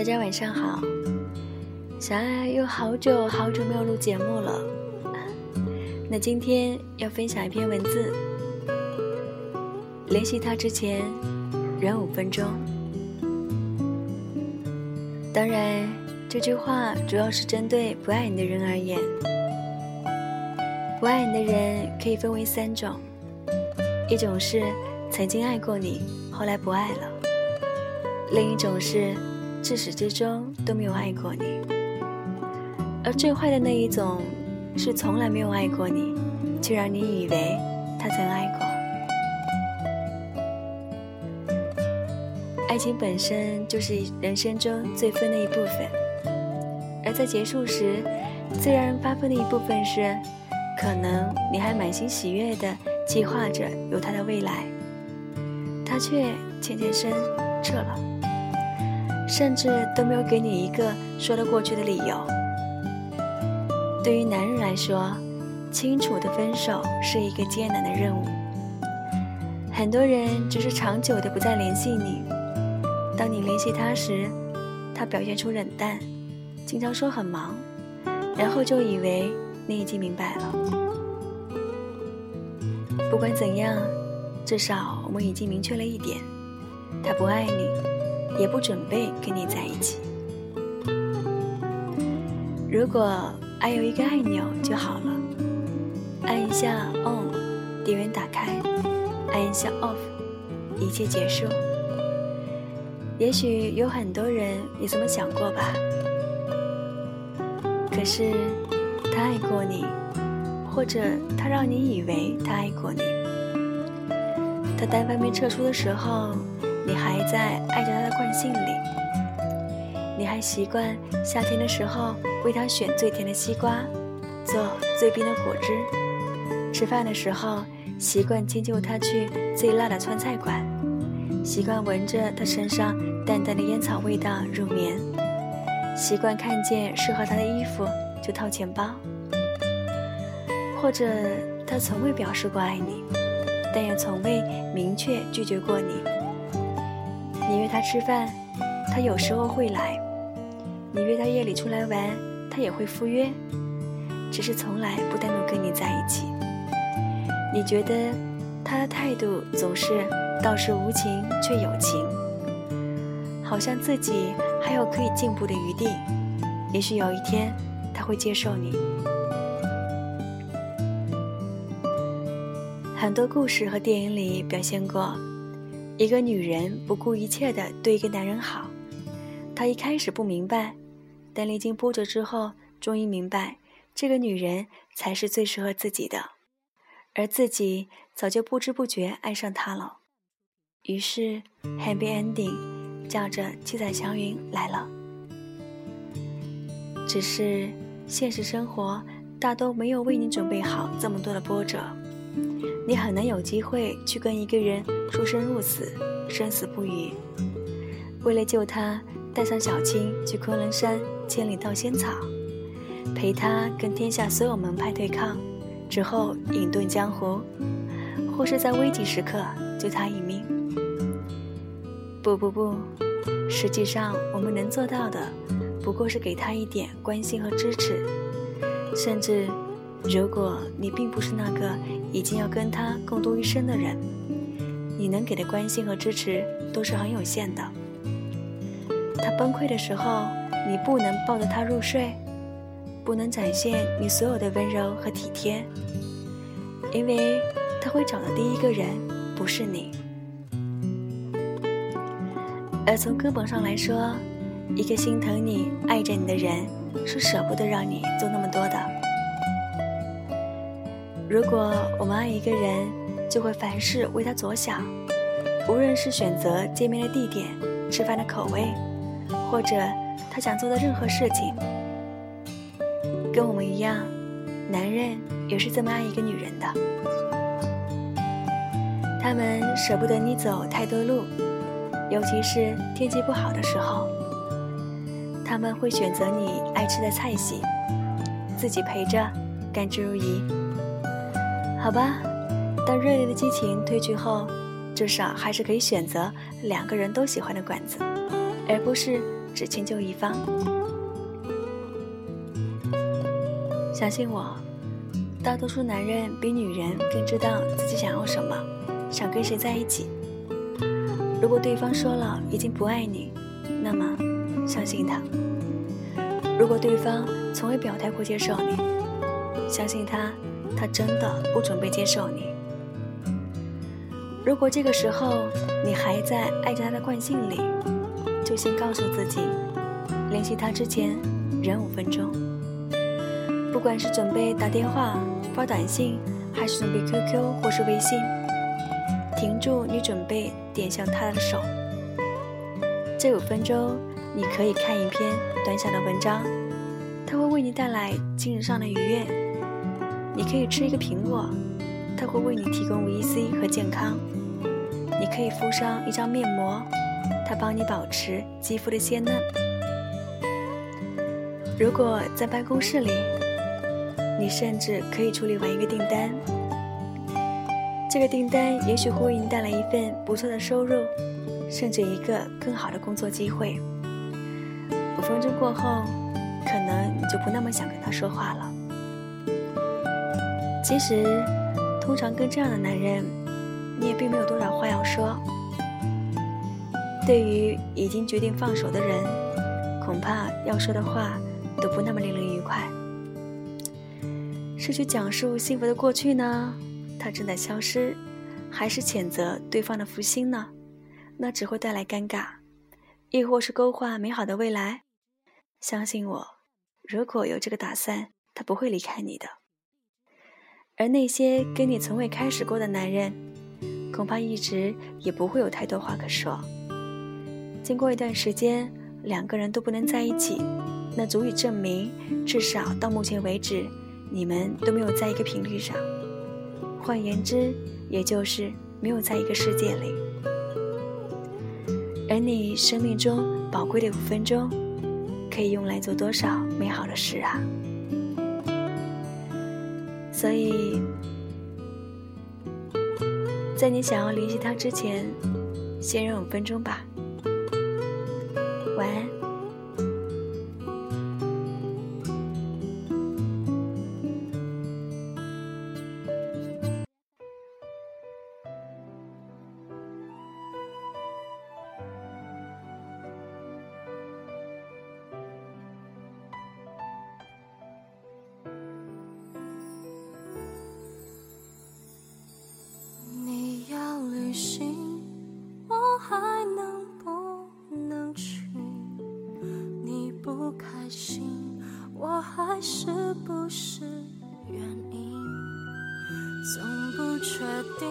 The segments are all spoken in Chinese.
大家晚上好，小爱又好久好久没有录节目了。那今天要分享一篇文字。联系他之前，忍五分钟。当然，这句话主要是针对不爱你的人而言。不爱你的人可以分为三种：一种是曾经爱过你，后来不爱了；另一种是。自始至终都没有爱过你，而最坏的那一种，是从来没有爱过你，却让你以为他曾爱过。爱情本身就是人生中最分的一部分，而在结束时，最让人发疯的一部分是，可能你还满心喜悦地计划着有他的未来，他却欠欠身撤了。甚至都没有给你一个说得过去的理由。对于男人来说，清楚的分手是一个艰难的任务。很多人只是长久的不再联系你，当你联系他时，他表现出冷淡，经常说很忙，然后就以为你已经明白了。不管怎样，至少我们已经明确了一点：他不爱你。也不准备跟你在一起。如果爱有一个按钮就好了，按一下 on，电源打开；按一下 off，一切结束。也许有很多人也这么想过吧。可是他爱过你，或者他让你以为他爱过你。他单方面撤出的时候。你还在爱着他的惯性里，你还习惯夏天的时候为他选最甜的西瓜，做最冰的果汁；吃饭的时候习惯迁就他去最辣的川菜馆，习惯闻着他身上淡淡的烟草味道入眠，习惯看见适合他的衣服就掏钱包。或者他从未表示过爱你，但也从未明确拒绝过你。你约他吃饭，他有时候会来；你约他夜里出来玩，他也会赴约，只是从来不单独跟你在一起。你觉得他的态度总是倒是无情却有情，好像自己还有可以进步的余地，也许有一天他会接受你。很多故事和电影里表现过。一个女人不顾一切的对一个男人好，她一开始不明白，但历经波折之后，终于明白，这个女人才是最适合自己的，而自己早就不知不觉爱上她了。于是，Happy Ending，叫着七彩祥云来了。只是现实生活大都没有为你准备好这么多的波折。你很难有机会去跟一个人出生入死、生死不渝。为了救他，带上小青去昆仑山千里盗仙草，陪他跟天下所有门派对抗，之后隐遁江湖，或是在危急时刻救他一命。不不不，实际上我们能做到的，不过是给他一点关心和支持，甚至。如果你并不是那个已经要跟他共度一生的人，你能给的关心和支持都是很有限的。他崩溃的时候，你不能抱着他入睡，不能展现你所有的温柔和体贴，因为他会找的第一个人不是你。而从根本上来说，一个心疼你、爱着你的人，是舍不得让你做那么。如果我们爱一个人，就会凡事为他着想，无论是选择见面的地点、吃饭的口味，或者他想做的任何事情。跟我们一样，男人也是这么爱一个女人的。他们舍不得你走太多路，尤其是天气不好的时候。他们会选择你爱吃的菜系，自己陪着，甘之如饴。好吧，当热烈的激情褪去后，至少还是可以选择两个人都喜欢的馆子，而不是只迁就一方。相信我，大多数男人比女人更知道自己想要什么，想跟谁在一起。如果对方说了已经不爱你，那么相信他；如果对方从未表态过接受你，相信他，他真的不准备接受你。如果这个时候你还在爱着他的惯性里，就先告诉自己，联系他之前忍五分钟。不管是准备打电话、发短信，还是准备 QQ 或是微信，停住你准备点向他的手。这五分钟，你可以看一篇短小的文章，它会为你带来精神上的愉悦；你可以吃一个苹果，它会为你提供维 C 和健康；你可以敷上一张面膜，它帮你保持肌肤的鲜嫩。如果在办公室里，你甚至可以处理完一个订单，这个订单也许会为你带来一份不错的收入，甚至一个更好的工作机会。五分钟过后，可能你就不那么想跟他说话了。其实，通常跟这样的男人，你也并没有多少话要说。对于已经决定放手的人，恐怕要说的话都不那么令人愉快。是去讲述幸福的过去呢？它正在消失，还是谴责对方的负心呢？那只会带来尴尬，亦或是勾画美好的未来？相信我，如果有这个打算，他不会离开你的。而那些跟你从未开始过的男人，恐怕一直也不会有太多话可说。经过一段时间，两个人都不能在一起，那足以证明，至少到目前为止。你们都没有在一个频率上，换言之，也就是没有在一个世界里。而你生命中宝贵的五分钟，可以用来做多少美好的事啊！所以，在你想要联系他之前，先忍五分钟吧。晚安。还是不是原因？总不确定，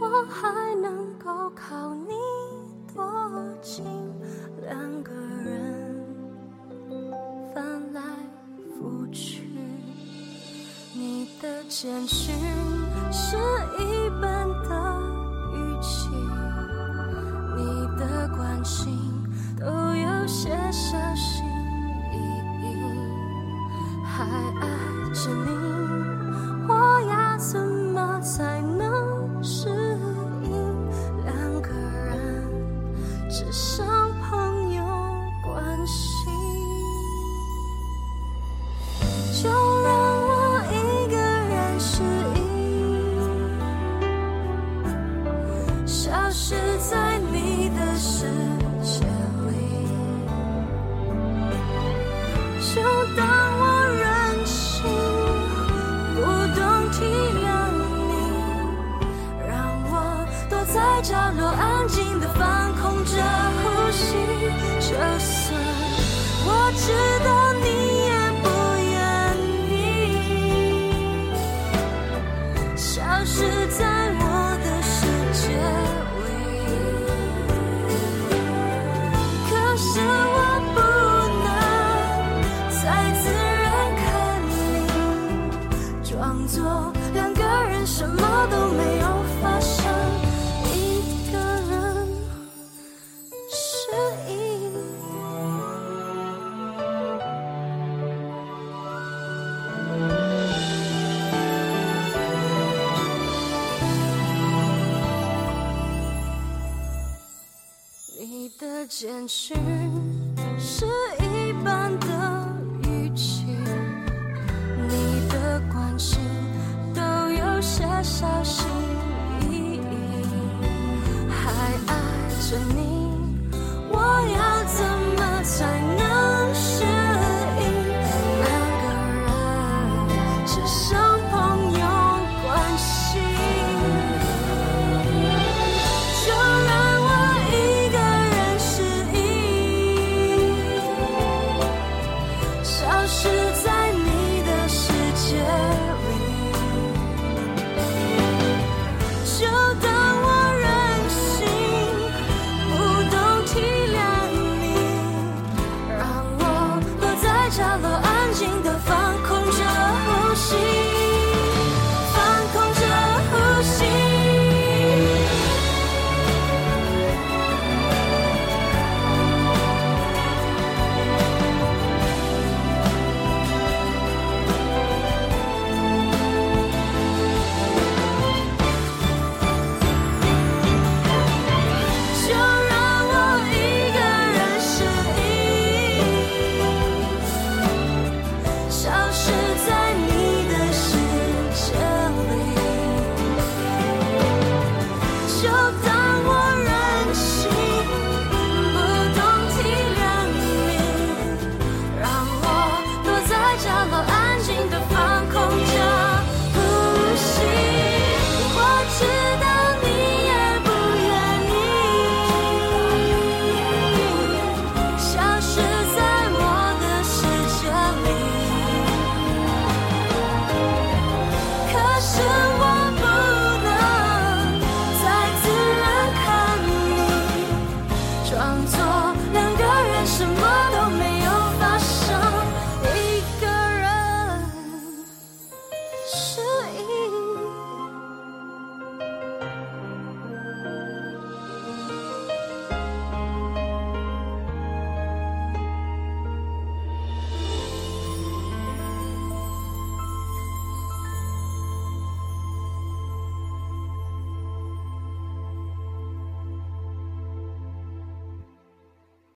我还能够靠你多近？两个人翻来覆去，你的简讯是一般的语气，你的关心只坚持。